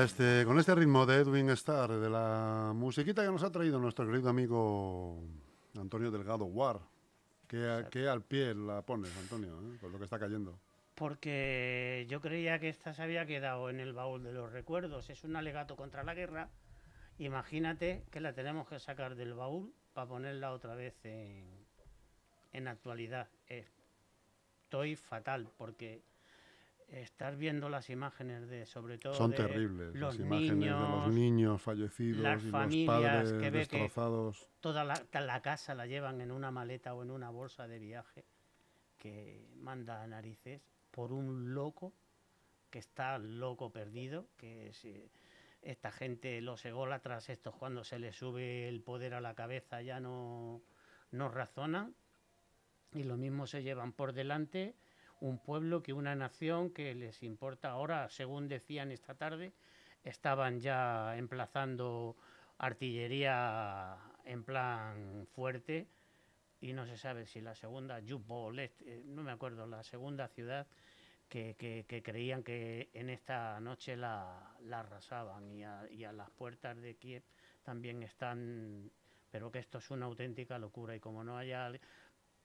a este, con este ritmo de Edwin Starr, de la musiquita que nos ha traído nuestro querido amigo Antonio Delgado War, que, que al pie la pones, Antonio, eh, con lo que está cayendo. Porque yo creía que esta se había quedado en el baúl de los recuerdos. Es un alegato contra la guerra. Imagínate que la tenemos que sacar del baúl para ponerla otra vez en, en actualidad. Estoy fatal porque estar viendo las imágenes de, sobre todo, Son de terribles los las imágenes niños, de los niños fallecidos las y los padres que ve que- destrozados. toda la, casa la llevan en una maleta o en una bolsa de viaje que manda a narices por un loco que está loco perdido, que eh, esta gente, los ególatras, estos cuando se les sube el poder a la cabeza ya no, no razonan y lo mismo se llevan por delante un pueblo que una nación que les importa. Ahora, según decían esta tarde, estaban ya emplazando artillería en plan fuerte y no se sabe si la segunda, este, no me acuerdo, la segunda ciudad que, que- creían que en esta noche la, la arrasaban y a, y a las puertas de Kiev también están, pero que esto es una auténtica locura y como no haya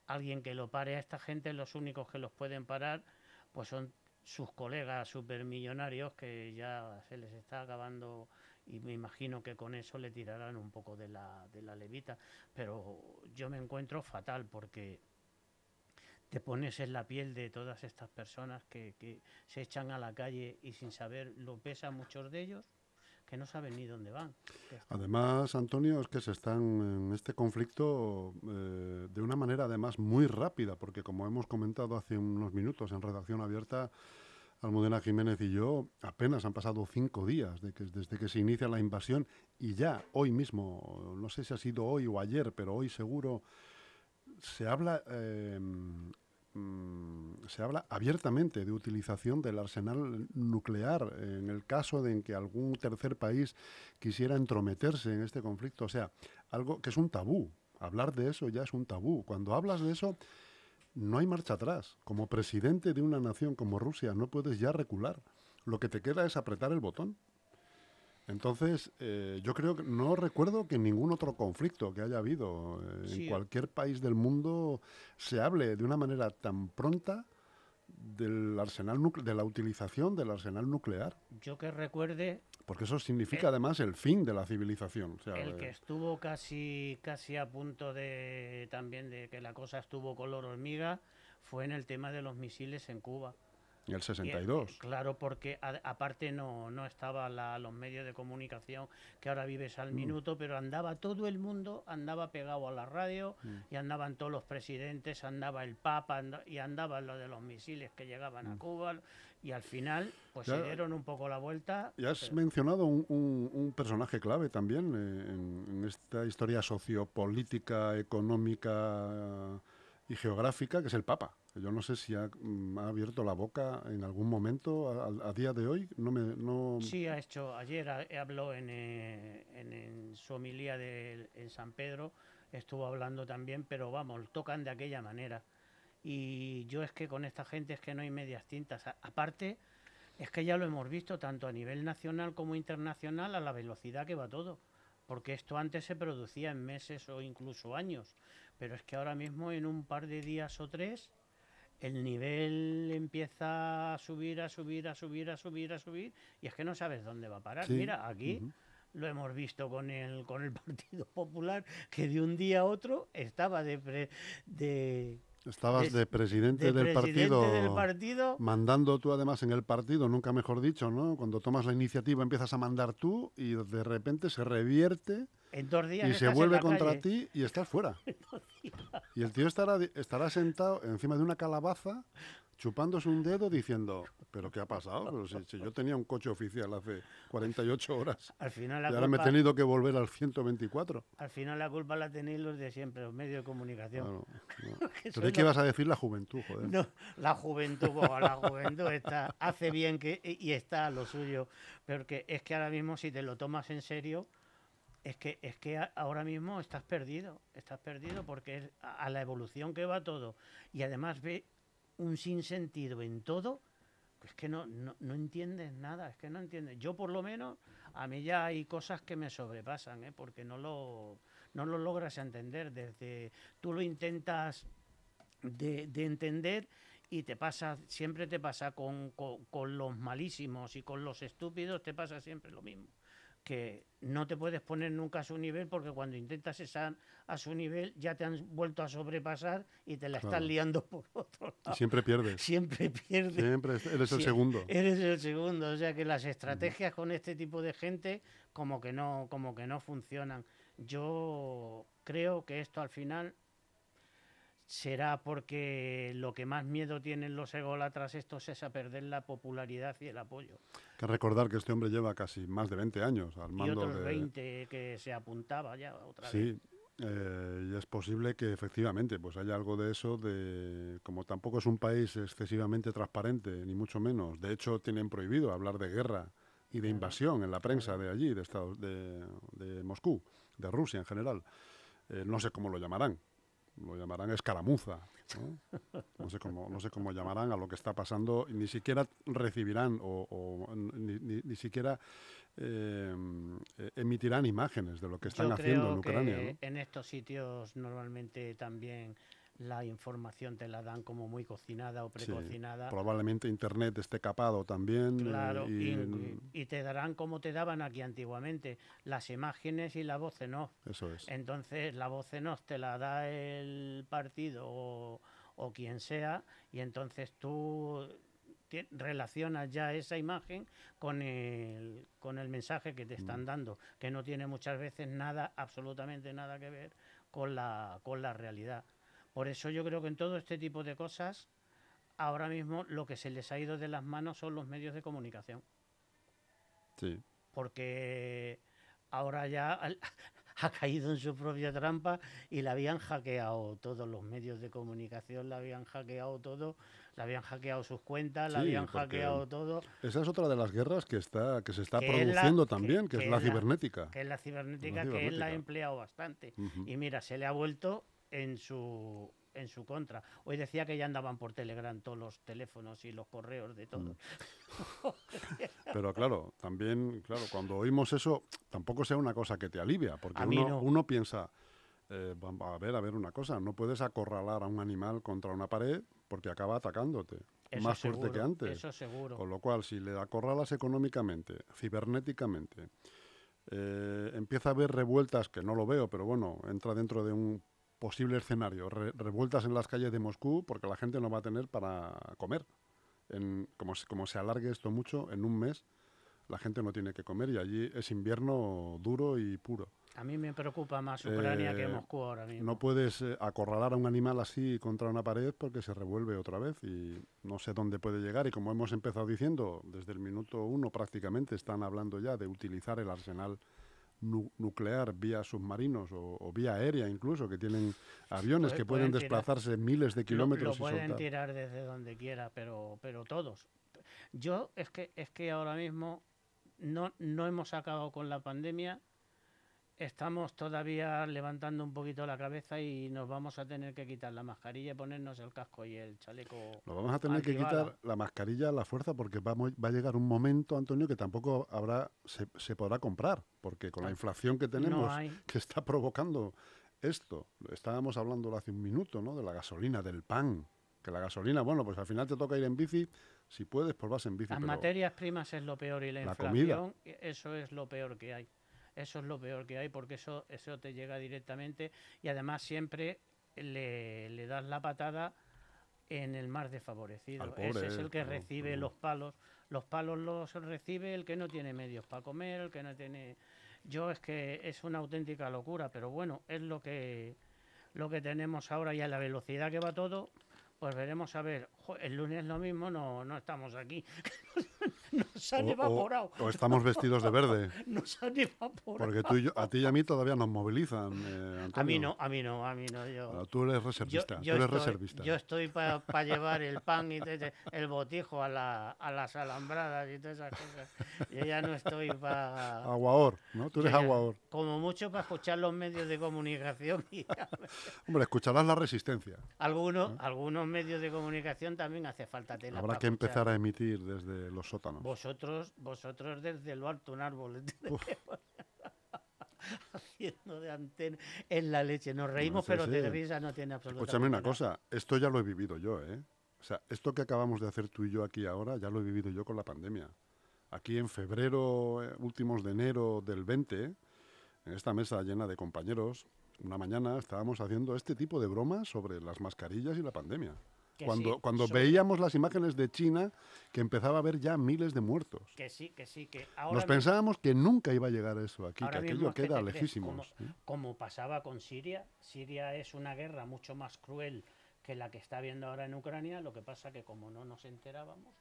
alguien que lo pare a esta gente, los únicos que los pueden parar pues son sus colegas supermillonarios que ya se les está acabando y me imagino que con eso le tirarán un poco de la, de la levita. Pero yo me encuentro fatal porque te pones en la piel de todas estas personas que, se echan a la calle y sin saber lo pesan muchos de ellos, que no saben ni dónde van. Además, Antonio, es que se están en este conflicto eh, de una manera además muy rápida, porque como hemos comentado hace unos minutos en redacción abierta, Almudena Jiménez y yo, apenas han pasado cinco días desde que se inicia la invasión y ya hoy mismo, no sé si ha sido hoy o ayer, pero hoy seguro, se habla, eh, se habla abiertamente de utilización del arsenal nuclear en el caso de en que algún tercer país quisiera entrometerse en este conflicto. O sea, algo que es un tabú. Hablar de eso ya es un tabú. Cuando hablas de eso, no hay marcha atrás. Como presidente de una nación como Rusia, no puedes ya recular. Lo que te queda es apretar el botón. Entonces, eh, yo creo que no recuerdo que en ningún otro conflicto que haya habido eh, Sí. en cualquier país del mundo se hable de una manera tan pronta del arsenal de la utilización del arsenal nuclear, Yo que recuerde, porque eso significa Eh, además el fin de la civilización. O sea, El eh, que estuvo casi, casi a punto de también de que la cosa estuvo color hormiga fue en el tema de los misiles en Cuba. El Y, eh, 62. claro, porque a- aparte no, no estaban los medios de comunicación que ahora vives Mm. al minuto, pero andaba todo el mundo, andaba pegado a la radio Mm. y andaban todos los presidentes, andaba el Papa anda- y andaban lo de los misiles que llegaban a Cuba y al final pues Mm. Ya- se dieron un poco la vuelta. Y has pero- mencionado un, un- un personaje clave también eh, en, en esta historia sociopolítica, económica y geográfica, que es el Papa. Yo no sé si ha, mm, ha abierto la boca en algún momento a, día de hoy. No me, no, Sí, ha hecho, ayer ha- habló en, eh, en, en su homilía de, en San Pedro, estuvo hablando también, pero vamos, tocan de aquella manera. Y yo es que con esta gente es que no hay medias tintas. Aparte, es que ya lo hemos visto tanto a nivel nacional como internacional a la velocidad que va todo. Porque esto antes se producía en meses o incluso años. Pero es que ahora mismo en un par de días o tres el nivel empieza a subir, a subir, a subir, a subir, a subir, y es que no sabes dónde va a parar. Sí, Mira, aquí lo hemos visto con el, con el Partido Popular, que de un día a otro estaba de, pre- de, estabas de- de presidente de del presidente partido. del partido. Mandando tú además en el partido, nunca mejor dicho, ¿no? Cuando tomas la iniciativa empiezas a mandar tú y de repente se revierte En dos días y se vuelve contra calle. ti y estás fuera. Y el tío estará, estará sentado encima de una calabaza, chupándose un dedo, diciendo, ¿Pero qué ha pasado? Pero si, si yo tenía un coche oficial hace 48 horas Al final y ahora me he tenido que volver al 124. al final la culpa la tenéis los de siempre, los medios de comunicación. Claro, no. Que Pero son es que los- ibas a decir la juventud, joder. No, la juventud, la juventud está, hace bien que, y está a lo suyo, pero que es que ahora mismo si te lo tomas en serio, es que, es que ahora mismo estás perdido, estás perdido porque es a, la evolución que va todo y además ve un sinsentido en todo, pues que no, no, no entiendes nada, es que no entiendes. Yo por lo menos, a mí ya hay cosas que me sobrepasan, ¿eh? porque no lo, no lo logras entender. Desde tú lo intentas de, de entender y te pasa, siempre te pasa con- con los malísimos y con los estúpidos, te pasa siempre lo mismo. Que no te puedes poner nunca a su nivel porque cuando intentas estar a su nivel ya te han vuelto a sobrepasar y te la estás Claro. liando por otro Y lado. siempre pierdes. Siempre pierdes. Siempre es- eres el segundo. Eres el segundo, o sea que las estrategias con este tipo de gente como que no, como que no funcionan. Yo creo que esto al final será porque lo que más miedo tienen los ególatras estos es a perder la popularidad y el apoyo. Que recordar que este hombre lleva casi más de 20 años al Y mando otros de... 20 que se apuntaba ya otra vez. Sí, eh, y es posible que efectivamente pues haya algo de eso, de como tampoco es un país excesivamente transparente, ni mucho menos. De hecho, tienen prohibido hablar de guerra y de invasión en la prensa de allí, de, Estados, de, de Moscú, de Rusia en general. Eh, no sé cómo lo llamarán. Lo llamarán escaramuza. ¿no? No sé cómo, no sé cómo llamarán a lo que está pasando. Ni siquiera recibirán o, o ni, ni- ni siquiera eh, eh, emitirán imágenes de lo que están Yo haciendo creo en Ucrania. que ¿no? en estos sitios normalmente también la información te la dan como muy cocinada o Sí, precocinada. probablemente Internet esté capado también. eh, Claro, y, y, y te darán como te daban aquí antiguamente, las imágenes y la voz en off. eso es. Entonces la voz en off te la da el partido o, o quien sea y entonces tú relacionas ya esa imagen con el, con el mensaje que te están Mm. dando, que no tiene muchas veces nada, absolutamente nada que ver con la, con la realidad. Por eso yo creo que en todo este tipo de cosas, ahora mismo lo que se les ha ido de las manos son los medios de comunicación Sí. porque ahora ya ha caído en su propia trampa y la habían hackeado todos los medios de comunicación, la habían hackeado todo, la habían hackeado sus cuentas, la Sí, habían hackeado todo, Esa es otra de las guerras que está que se está Que es la- produciendo también, que, que es la es la- cibernética. que es la cibernética, La que él la ha empleado bastante. Y mira, se le ha vuelto en su en su contra. Hoy decía que ya andaban por Telegram todos los teléfonos y los correos de todos. Pero claro, también, claro, cuando oímos eso, tampoco sea una cosa que te alivia, porque uno, no. uno piensa, eh, a ver, a ver una cosa, no puedes acorralar a un animal contra una pared porque acaba atacándote, Eso más fuerte que seguro, antes. Eso seguro. Con lo cual, si le acorralas económicamente, cibernéticamente, eh, empieza a haber revueltas, que no lo veo, pero bueno, entra dentro de un posible escenario, re- revueltas en las calles de Moscú, porque la gente no va a tener para comer. En, como, como se alargue esto mucho, en un mes la gente no tiene que comer y allí es invierno duro y puro. A mí me preocupa más Ucrania que Eh, Moscú ahora mismo. No puedes eh, acorralar a un animal así contra una pared porque se revuelve otra vez y no sé dónde puede llegar. Y como hemos empezado diciendo, desde el minuto uno prácticamente están hablando ya de utilizar el arsenal nu- nuclear vía submarinos o, o vía aérea incluso, que tienen aviones Puede- que pueden pueden tirar- desplazarse miles de Lo- kilómetros Lo, pueden y soltar. tirar desde donde quiera, pero, pero todos. Yo es que es que ahora mismo no, no hemos acabado con la pandemia. Estamos todavía levantando un poquito la cabeza y nos vamos a tener que quitar la mascarilla y ponernos el casco y el chaleco. Lo vamos a tener que quitar la mascarilla a la fuerza porque vamos, va a llegar un momento, Antonio, que tampoco habrá se, se podrá comprar, porque con la inflación que tenemos, No que está provocando esto. Estábamos hablando hace un minuto, ¿no? De la gasolina, del pan. Que la gasolina, bueno, pues al final te toca ir en bici. Si puedes, pues vas en bici. Las pero materias primas es lo peor y la, la inflación, comida. eso es lo peor que hay. Eso es lo peor que hay porque eso, eso te llega directamente y además siempre le, le das la patada en el más desfavorecido. Ese es el que recibe los palos. Los palos los recibe el que no tiene medios para comer, el que no tiene... Yo es que es una auténtica locura, pero bueno, es lo que, lo que tenemos ahora y a la velocidad que va todo, Pues veremos a ver. Jo, el lunes lo mismo, no, no estamos aquí. Nos han O- evaporado. O, estamos vestidos de verde. Nos han evaporado. Porque tú y yo- a ti y a mí todavía nos movilizan. eh, A mí no, a mí no, a mí no. Yo, Tú eres reservista. yo tú eres estoy, reservista. yo estoy para llevar el pan y te- te- el botijo a, la, a las alambradas y todas esas cosas. Yo ya no estoy para... Aguaor, ¿no? Tú eres aguaor. Como mucho para escuchar los medios de comunicación y Hombre, escucharás la resistencia. algunos, algunos medios de comunicación también hace falta tela. Habrá que escuchar. empezar a emitir desde los sótanos. Vosotros, vosotros desde lo alto un árbol haciendo de antena en la leche. Nos reímos, sí, pero sí. de risa no tiene absolutamente Escúchame una nada. cosa, esto ya lo he vivido yo, ¿eh? O sea, esto que acabamos de hacer tú y yo aquí ahora, ya lo he vivido yo con la pandemia. Aquí en febrero, eh, últimos de enero del 20, en esta mesa llena de compañeros, una mañana estábamos haciendo este tipo de bromas sobre las mascarillas y la pandemia. Que Cuando, sí, cuando sobre- veíamos las imágenes de China, que empezaba a haber ya miles de muertos. Que sí, que sí, que ahora Nos mismo- pensábamos que nunca iba a llegar eso aquí, que Ahora aquello queda lejísimos. ¿eh? como pasaba con Siria. Siria es una guerra mucho más cruel que la que está habiendo ahora en Ucrania. Lo que pasa que como no nos enterábamos,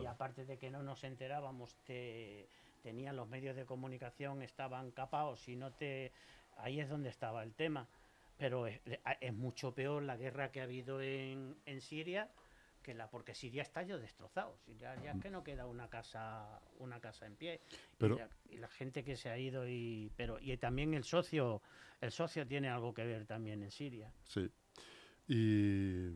y aparte de que no nos enterábamos, te, tenían los medios de comunicación, estaban capados y no te... Ahí es donde estaba el tema. Pero es, es mucho peor la guerra que ha habido en, en Siria que la porque Siria está ya destrozado. Siria ya es que no queda una casa una casa en pie. Pero- y, la, y la gente que se ha ido y pero y también el socio el socio tiene algo que ver también en Siria. Sí. Y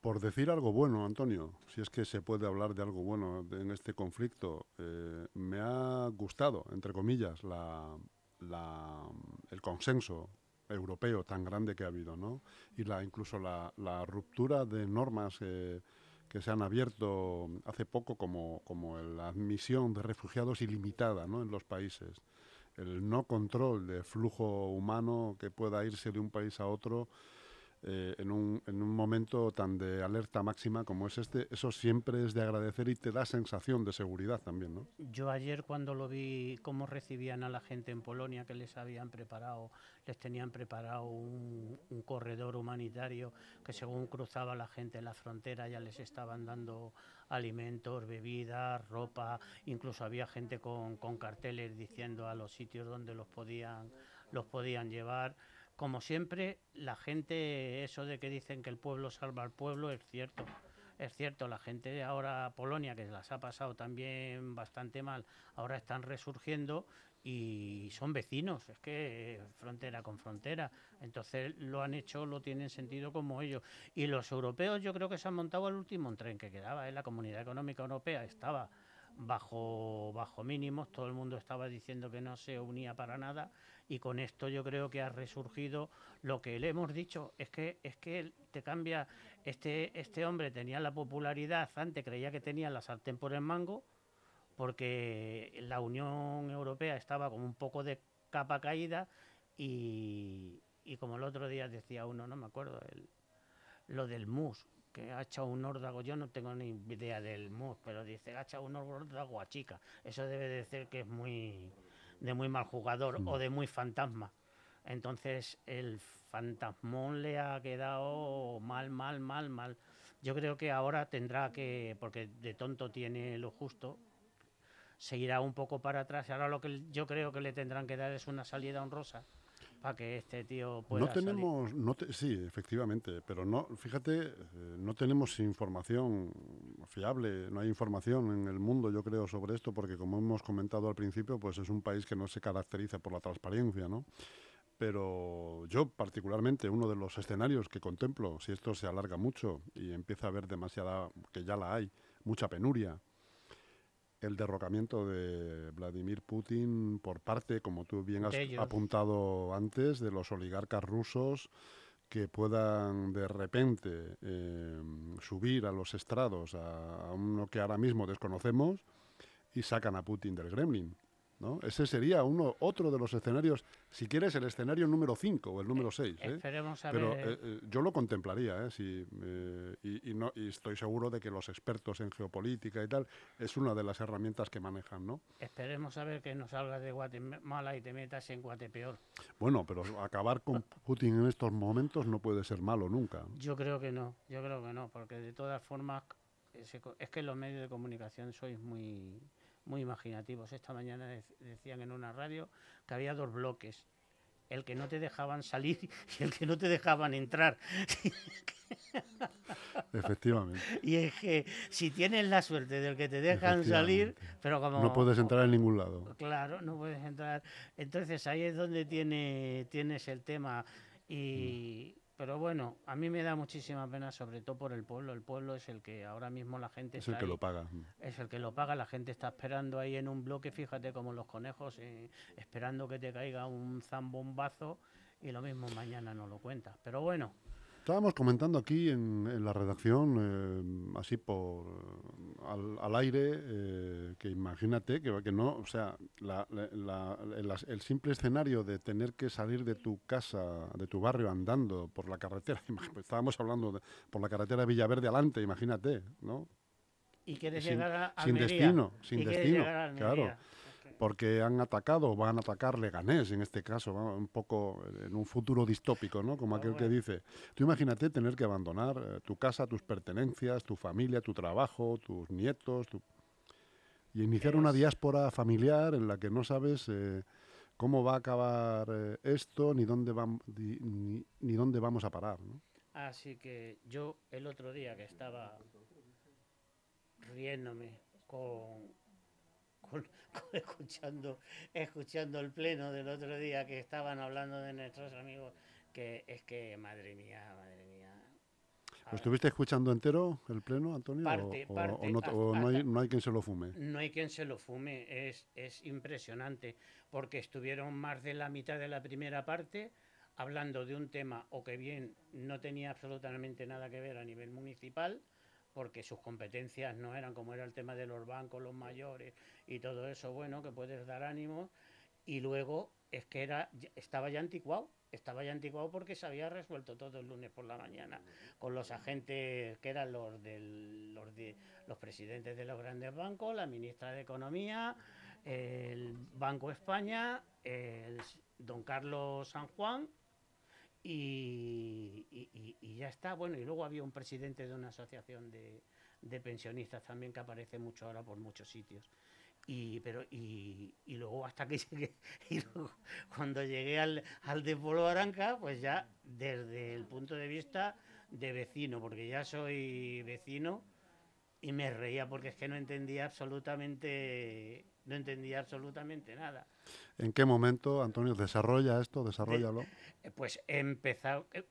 por decir algo bueno, Antonio, si es que se puede hablar de algo bueno de- en este conflicto, eh, me ha gustado, entre comillas, la, la- el consenso europeo tan grande que ha habido, ¿no? Y la, incluso la, ruptura de normas eh, que se han abierto hace poco, como, como la admisión de refugiados ilimitada ¿no? en los países el no control de flujo humano que pueda irse de un país a otro eh, en, un, en un momento tan de alerta máxima como es este, eso siempre es de agradecer y te da sensación de seguridad también, ¿no? Yo ayer cuando lo vi cómo recibían a la gente en Polonia que les habían preparado, les tenían preparado un, un corredor humanitario que según cruzaba la gente en la frontera ya les estaban dando alimentos, bebidas, ropa, incluso había gente con, con carteles diciendo a los sitios donde los podían, los podían llevar. Como siempre, la gente, eso de que dicen que el pueblo salva al pueblo, es cierto. Es cierto, la gente de ahora, Polonia, que las ha pasado también bastante mal, ahora están resurgiendo y son vecinos, es que frontera con frontera. Entonces lo han hecho, lo tienen sentido como ellos. Y los europeos yo creo que se han montado al último tren que quedaba. ¿eh? La Comunidad Económica Europea estaba bajo, bajo mínimos, todo el mundo estaba diciendo que no se unía para nada y con esto yo creo que ha resurgido lo que le hemos dicho, es que, es que te cambia, este, este hombre tenía la popularidad, antes creía que tenía la sartén por el mango, porque la Unión Europea estaba como un poco de capa caída y, y como el otro día decía uno, no me acuerdo, el, lo del MUS, que ha echado un órdago, yo no tengo ni idea del MUS, pero dice, ha echado un órdago a chica. Eso debe de decir que es muy de muy mal jugador o de muy fantasma. Entonces el fantasmón le ha quedado mal, mal, mal, mal. Yo creo que ahora tendrá que, porque de tonto tiene lo justo, se irá un poco para atrás. Ahora lo que yo creo que le tendrán que dar es una salida honrosa para que este tío pueda no tenemos, no te- sí, efectivamente, pero no, fíjate, eh, no tenemos información fiable, no hay información en el mundo, yo creo, sobre esto, porque como hemos comentado al principio, pues es un país que no se caracteriza por la transparencia, ¿no? Pero yo, particularmente, uno de los escenarios que contemplo, si esto se alarga mucho y empieza a haber demasiada, que ya la hay, mucha penuria, el derrocamiento de Vladimir Putin por parte, como tú bien has ellos. apuntado antes, de los oligarcas rusos que puedan de repente eh, subir a los estrados a, a uno que ahora mismo desconocemos y sacan a Putin del Kremlin. ¿No? Ese sería uno, otro de los escenarios, si quieres, el escenario número 5 o el número 6. Esperemos a Pero ver. eh, eh, yo lo contemplaría, ¿eh? Si, eh, y, y no, y estoy seguro de que los expertos en geopolítica y tal es una de las herramientas que manejan, ¿no? Esperemos a ver que no salgas de Guatemala y te metas en Guatepeor. Bueno, pero acabar con Putin en estos momentos no puede ser malo nunca. Yo creo que no, yo creo que no, porque de todas formas eh, es que los medios de comunicación sois muy muy imaginativos. Esta mañana dec- decían en una radio que había dos bloques, el que no te dejaban salir y el que no te dejaban entrar. Efectivamente. Y es que si tienes la suerte del que te dejan salir, pero como No puedes entrar en ningún lado. Claro, no puedes entrar. Entonces ahí es donde tiene, tienes el tema. Y, pero bueno, a mí me da muchísima pena, sobre todo por el pueblo. El pueblo es el que ahora mismo la gente Es el que ahí, lo paga. es el que lo paga. La gente está esperando ahí en un bloque, fíjate como los conejos, eh, esperando que te caiga un zambombazo y lo mismo mañana no lo cuentas. Pero bueno, Estábamos comentando aquí en, en la redacción, eh, así por al, al aire, eh, que imagínate que, que no, o sea, la- la- la- el, simple escenario de tener que salir de tu casa, de tu barrio andando por la carretera, estábamos hablando de, por la carretera de Villaverde adelante, imagínate, ¿no? y quieres Sin- llegar a sin Almería, destino, sin destino, a claro. Porque han atacado o van a atacar Leganés, en este caso, un poco en un futuro distópico, ¿no? Como Pero aquel que dice. Tú imagínate tener que abandonar eh, tu casa, tus pertenencias, tu familia, tu trabajo, tus nietos, tu- y iniciar una diáspora familiar en la que no sabes eh, cómo va a acabar eh, esto ni dónde, di- ni, ni dónde vamos a parar, ¿no? Así que yo el otro día que estaba riéndome con, con- con escuchando, escuchando el pleno del otro día que estaban hablando de nuestros amigos, que es que madre mía, madre mía. ¿Lo estuviste escuchando entero el pleno, Antonio? ¿O- Parte, o, parte, o no, hasta- o no hay, no hay quien se lo fume? No hay quien se lo fume, es, es impresionante, porque estuvieron más de la mitad de la primera parte hablando de un tema o que bien no tenía absolutamente nada que ver a nivel municipal, porque sus competencias no eran como era el tema de los bancos, los mayores y todo eso, bueno, que puedes dar ánimo, y luego es que era estaba ya anticuado, estaba ya anticuado porque se había resuelto todo el lunes por la mañana con los agentes que eran los del, los de los presidentes de los grandes bancos, la ministra de Economía, el Banco España, el don Carlos San Juan y, y- ya está. Bueno, y luego había un presidente de una asociación de, de pensionistas también que aparece mucho ahora por muchos sitios. Y, pero, y, y luego hasta que llegué, y luego cuando llegué al, al de Polo Aranca, pues ya desde el punto de vista de vecino, porque ya soy vecino y me reía porque es que no entendía absolutamente, no entendía absolutamente nada. ¿En qué momento, Antonio, desarrolla esto? Desarrollalo. Eh, Pues empeza- eh,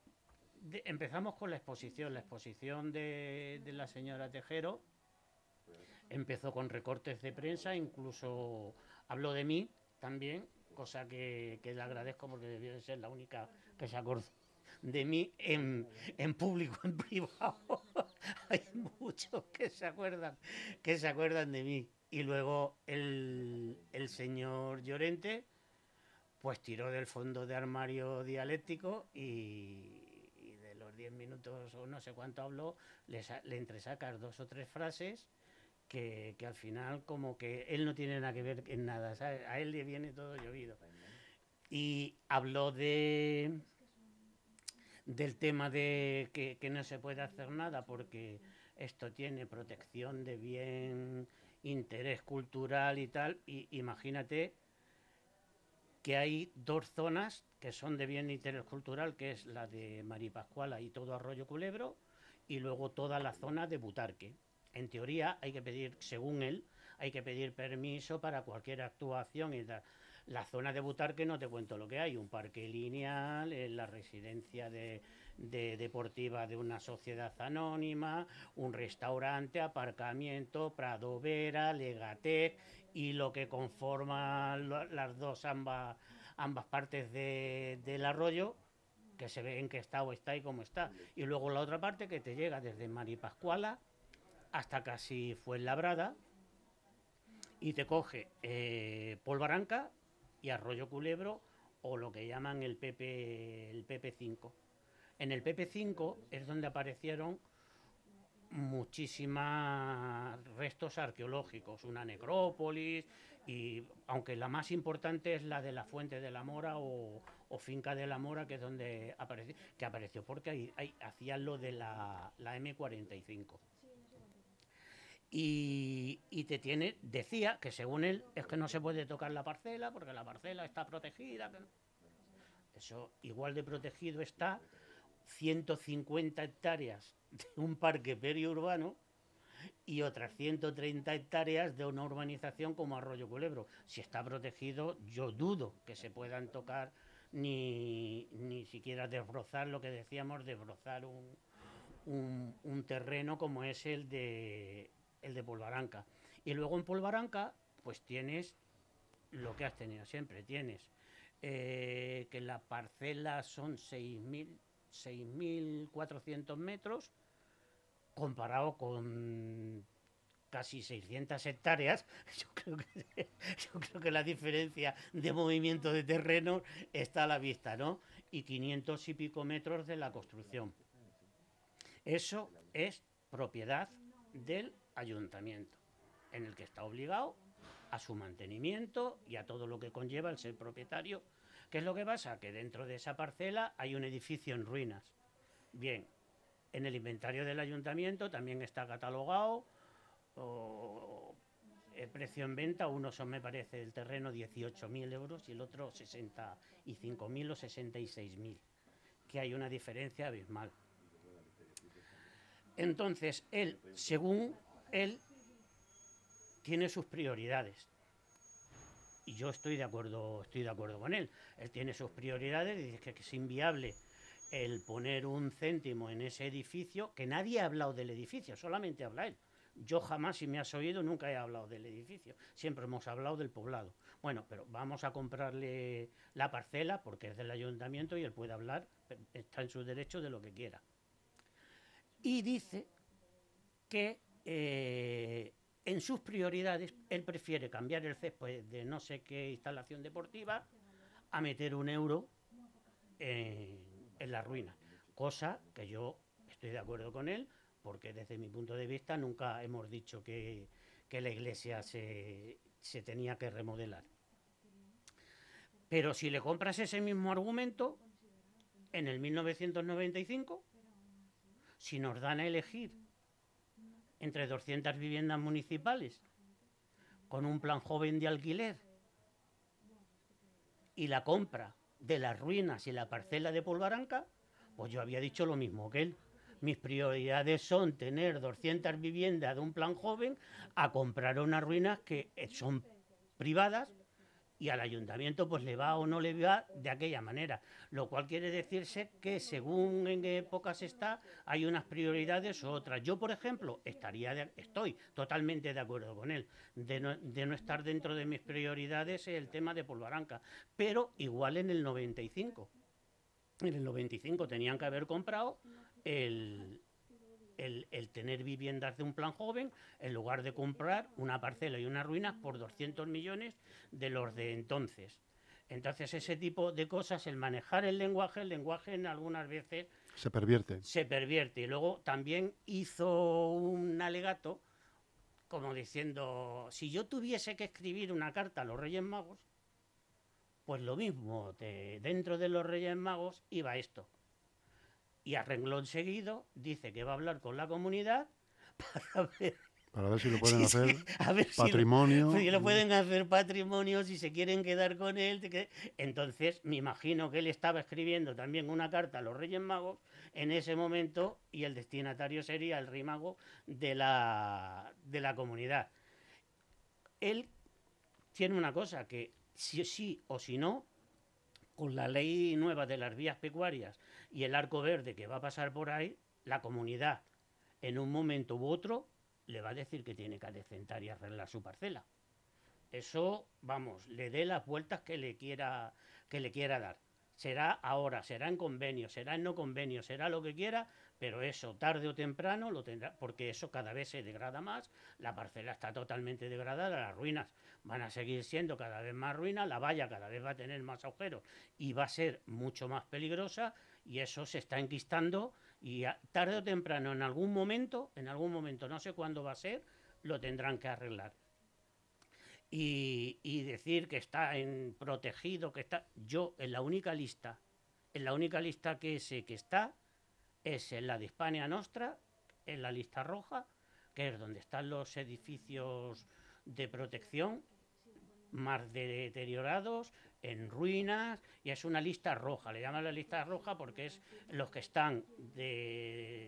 de- empezamos con la exposición. La exposición de, de la señora Tejero empezó con recortes de prensa, incluso habló de mí también, cosa que, que le agradezco porque debió de ser la única que se acordó de mí en, en público, en privado. Hay muchos que se acuerdan, que se acuerdan de mí. Y luego el, el señor Llorente, pues tiró del fondo de armario dialéctico y, de los 10 minutos o no sé cuánto habló, le, le entresacas dos o tres frases que, que al final como que él no tiene nada que ver en nada, ¿sabes? a él le viene todo llovido. Y habló de del tema de que, que no se puede hacer nada porque esto tiene protección de bien, interés cultural y tal, y imagínate que hay dos zonas que son de bien interés cultural, que es la de Maripascuala y todo Arroyo Culebro, y luego toda la zona de Butarque. En teoría hay que pedir, según él, hay que pedir permiso para cualquier actuación y. La zona de Butarque no te cuento lo que hay, un parque lineal, la residencia de, de- deportiva de una sociedad anónima, un restaurante, aparcamiento, Prado Vera, Legatec y lo que conforma lo- las dos ambas, ambas partes de- del arroyo, que se ve en qué estado está y cómo está. Y luego la otra parte que te llega desde Maripascuala hasta casi Fuenlabrada y te coge eh, Polvaranca y Arroyo Culebro o lo que llaman el PP, el PP5. En el PP5 es donde aparecieron muchísimos restos arqueológicos, una necrópolis, y aunque la más importante es la de la Fuente de la Mora o, Finca de la Mora, que es donde apareció, que apareció porque ahí, hacían lo de la, la M45. Y, y te tiene, decía que según él es que no se puede tocar la parcela porque la parcela está protegida. Eso igual de protegido está 150 hectáreas de un parque periurbano y otras 130 hectáreas de una urbanización como Arroyo Culebro. Si está protegido, yo dudo que se puedan tocar ni, ni siquiera desbrozar lo que decíamos, desbrozar un, un, terreno como es el de, el de Polvaranca. Y luego en Polvaranca, pues tienes lo que has tenido siempre. Tienes eh, que la parcela son 6.000 6.400 metros, comparado con casi 600 hectáreas, yo creo, que, yo creo que la diferencia de movimiento de terreno está a la vista, ¿no? Y 500 y pico metros de la construcción. Eso es propiedad del ayuntamiento, en el que está obligado a su mantenimiento y a todo lo que conlleva el ser propietario. ¿Qué es lo que pasa? Que dentro de esa parcela hay un edificio en ruinas. Bien, en el inventario del ayuntamiento también está catalogado el precio en venta, uno son, me parece, el terreno 18.000 euros y el otro 65.000 o 66.000, que hay una diferencia abismal. Entonces, él, según él, tiene sus prioridades. Y yo estoy de acuerdo, estoy de acuerdo con él. Él tiene sus prioridades dice que, que es inviable el poner un céntimo en ese edificio, que nadie ha hablado del edificio, solamente habla él. Yo jamás, si me has oído, nunca he hablado del edificio. Siempre hemos hablado del poblado. Bueno, pero vamos a comprarle la parcela porque es del ayuntamiento y él puede hablar, está en su derecho de lo que quiera. Y dice que eh, en sus prioridades él prefiere cambiar el césped de no sé qué instalación deportiva a meter un euro en, en la ruina. Cosa que yo estoy de acuerdo con él, porque desde mi punto de vista nunca hemos dicho que, que la iglesia se, se tenía que remodelar. Pero si le compras ese mismo argumento, en el 1995, si nos dan a elegir entre 200 viviendas municipales con un plan joven de alquiler y la compra de las ruinas y la parcela de Polvaranca, pues yo había dicho lo mismo que él. Mis prioridades son tener 200 viviendas de un plan joven a comprar unas ruinas que son privadas y al ayuntamiento pues le va o no le va de aquella manera, lo cual quiere decirse que según en qué épocas está hay unas prioridades u otras. Yo, por ejemplo, estaría de- estoy totalmente de acuerdo con él de no, de no estar dentro de mis prioridades el tema de Polvaranca, pero igual en el 95. En el 95 tenían que haber comprado el, el, el tener viviendas de un plan joven en lugar de comprar una parcela y unas ruinas por 200 millones de los de entonces. Entonces ese tipo de cosas, el manejar el lenguaje, el lenguaje en algunas veces Se pervierte. se pervierte. Y luego también hizo un alegato como diciendo, si yo tuviese que escribir una carta a los Reyes Magos, pues lo mismo, te- dentro de los Reyes Magos iba esto. Y a renglón seguido dice que va a hablar con la comunidad para ver, Para ver si lo pueden Sí, hacer a ver si lo- patrimonio. si lo pueden hacer patrimonio, si se quieren quedar con él. Entonces, me imagino que él estaba escribiendo también una carta a los Reyes Magos en ese momento y el destinatario sería el rey mago de la, de la comunidad. Él tiene una cosa, que si sí o si no, con la ley nueva de las vías pecuarias y el arco verde que va a pasar por ahí, la comunidad en un momento u otro le va a decir que tiene que adecentar y arreglar su parcela. Eso, vamos, le dé las vueltas que le quiera, que le quiera dar. será ahora, será en convenio, será en no convenio, será lo que quiera, pero eso tarde o temprano lo tendrá, porque eso cada vez se degrada más, la parcela está totalmente degradada, las ruinas van a seguir siendo cada vez más ruinas, la valla cada vez va a tener más agujeros y va a ser mucho más peligrosa y eso se está enquistando y tarde o temprano, en algún momento, en algún momento, no sé cuándo va a ser, lo tendrán que arreglar y, y decir que está en protegido, que está. Yo en la única lista, en la única lista que sé que está, es en la de Hispania Nostra, en la lista roja, que es donde están los edificios de protección más deteriorados, en ruinas, y es una lista roja. Le llaman la lista roja porque es los que están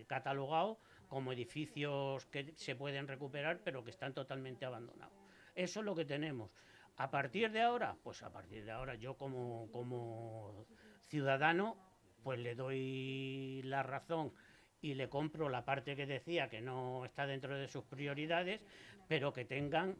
catalogados como edificios que se pueden recuperar, pero que están totalmente abandonados. Eso es lo que tenemos. A partir de ahora, pues a partir de ahora yo como, como ciudadano, pues le doy la razón y le compro la parte que decía que no está dentro de sus prioridades, pero que tengan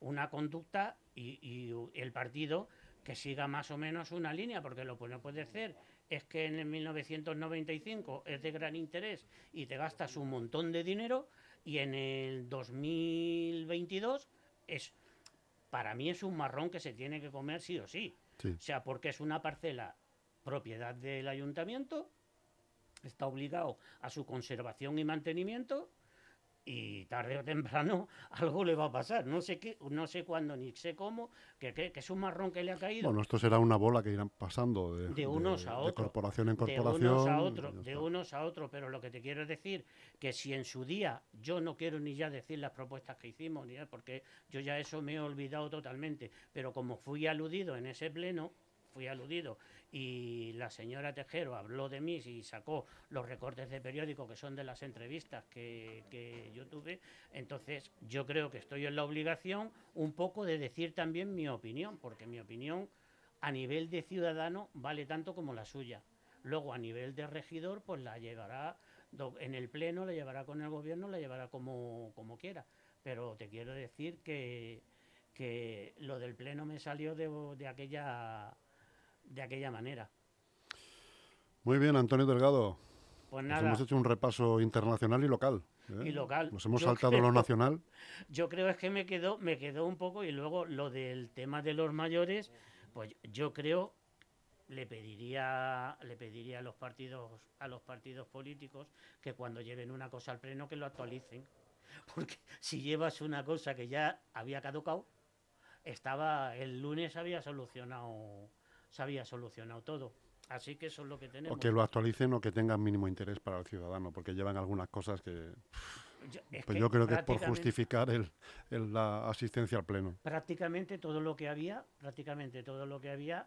una conducta y, y el partido que siga más o menos una línea, porque lo que no puede ser es que en el 1995 es de gran interés y te gastas un montón de dinero y en el 2022 es para mí es un marrón que se tiene que comer sí o sí. Sí. O sea, porque es una parcela propiedad del ayuntamiento, está obligado a su conservación y mantenimiento y tarde o temprano algo le va a pasar. No sé qué, no sé cuándo ni sé cómo, que, que- que es un marrón que le ha caído. Bueno, esto será una bola que irán pasando de, De unos a de otros, corporación en de corporación. unos a otros, ya de unos a otros, pero lo que te quiero decir que si en su día yo no quiero ni ya decir las propuestas que hicimos, ni nada, porque yo ya eso me he olvidado totalmente, pero como fui aludido en ese pleno, fui aludido y la señora Tejero habló de mí y sacó los recortes de periódico que son de las entrevistas que, que yo tuve, entonces yo creo que estoy en la obligación un poco de decir también mi opinión, porque mi opinión a nivel de ciudadano vale tanto como la suya. Luego a nivel de regidor, pues la llevará en el pleno, la llevará con el gobierno, la llevará como, como quiera. Pero te quiero decir que, que lo del pleno me salió de, de aquella de aquella manera. Muy bien, Antonio Delgado. Pues nada, hemos hecho un repaso internacional y local. ¿eh? Y local. Nos hemos Yo saltado lo creo- nacional. yo creo es que me quedó, me quedó un poco, y luego lo del tema de los mayores, pues yo creo le pediría le pediría a los partidos a los partidos políticos que cuando lleven una cosa al pleno que lo actualicen porque si llevas una cosa que ya había caducado estaba el lunes había solucionado se había solucionado todo así que eso es lo que tenemos O que lo actualicen o que tengan mínimo interés para el ciudadano, porque llevan algunas cosas que... Yo- es Pues que yo creo que es por justificar el, el- la asistencia al pleno. prácticamente todo lo que había, prácticamente todo lo que había,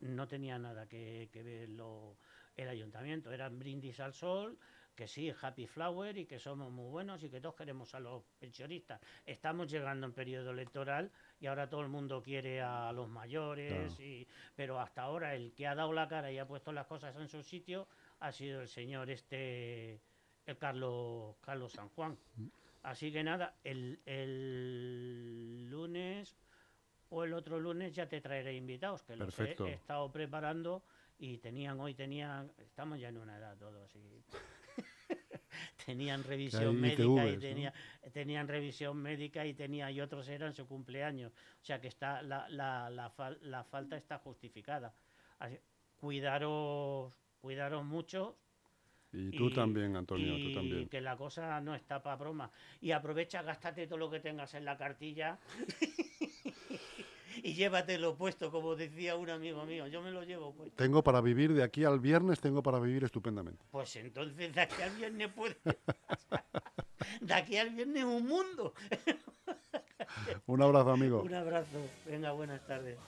no tenía nada que, que ver lo- el ayuntamiento. Eran brindis al sol, que sí, happy flower y que somos muy buenos y que todos queremos a los pensionistas. Estamos llegando en periodo electoral y ahora todo el mundo quiere a los mayores, Claro. y, pero hasta ahora el que ha dado la cara y ha puesto las cosas en su sitio ha sido el señor este, el Carlos, Carlos San Juan. Así que nada, el, el lunes o el otro lunes ya te traeré invitados, que los he, estado preparando y tenían hoy, tenían, estamos ya en una edad todos, y tenían revisión médica y tenía, tenían revisión médica y tenía y otros eran su cumpleaños. O sea que está la, la, la, fal- la falta está justificada. Así- cuidaros, cuidaros mucho Y tú y- también, Antonio, y tú también. que la cosa no está para broma. Y aprovecha, gástate todo lo que tengas en la cartilla y llévatelo puesto, como decía un amigo mío. Yo me lo llevo puesto. Tengo para vivir de aquí al viernes, tengo para vivir estupendamente. Pues entonces de aquí al viernes puede. de aquí al viernes un mundo. Un abrazo, amigo. Un abrazo. Venga, buenas tardes.